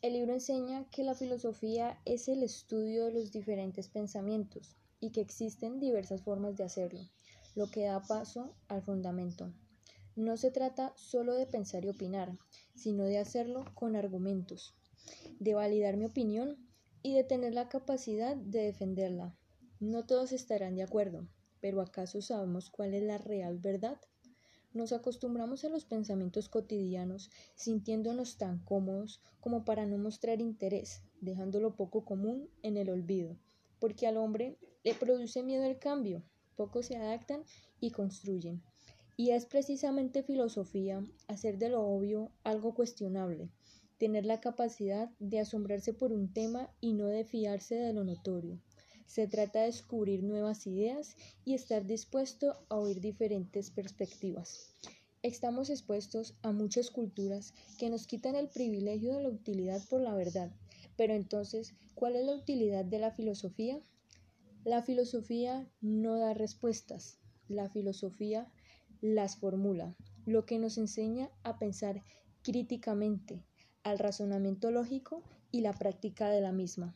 El libro enseña que la filosofía es el estudio de los diferentes pensamientos y que existen diversas formas de hacerlo, lo que da paso al fundamento. No se trata solo de pensar y opinar, sino de hacerlo con argumentos, de validar mi opinión y de tener la capacidad de defenderla. No todos estarán de acuerdo, pero ¿acaso sabemos cuál es la real verdad? Nos acostumbramos a los pensamientos cotidianos, sintiéndonos tan cómodos como para no mostrar interés, dejándolo poco común en el olvido, porque al hombre le produce miedo el cambio, pocos se adaptan y construyen. Y es precisamente filosofía hacer de lo obvio algo cuestionable, tener la capacidad de asombrarse por un tema y no de fiarse de lo notorio. Se trata de descubrir nuevas ideas y estar dispuesto a oír diferentes perspectivas. Estamos expuestos a muchas culturas que nos quitan el privilegio de la utilidad por la verdad. Pero entonces, ¿cuál es la utilidad de la filosofía? La filosofía no da respuestas, la filosofía las formula, lo que nos enseña a pensar críticamente, al razonamiento lógico y la práctica de la misma.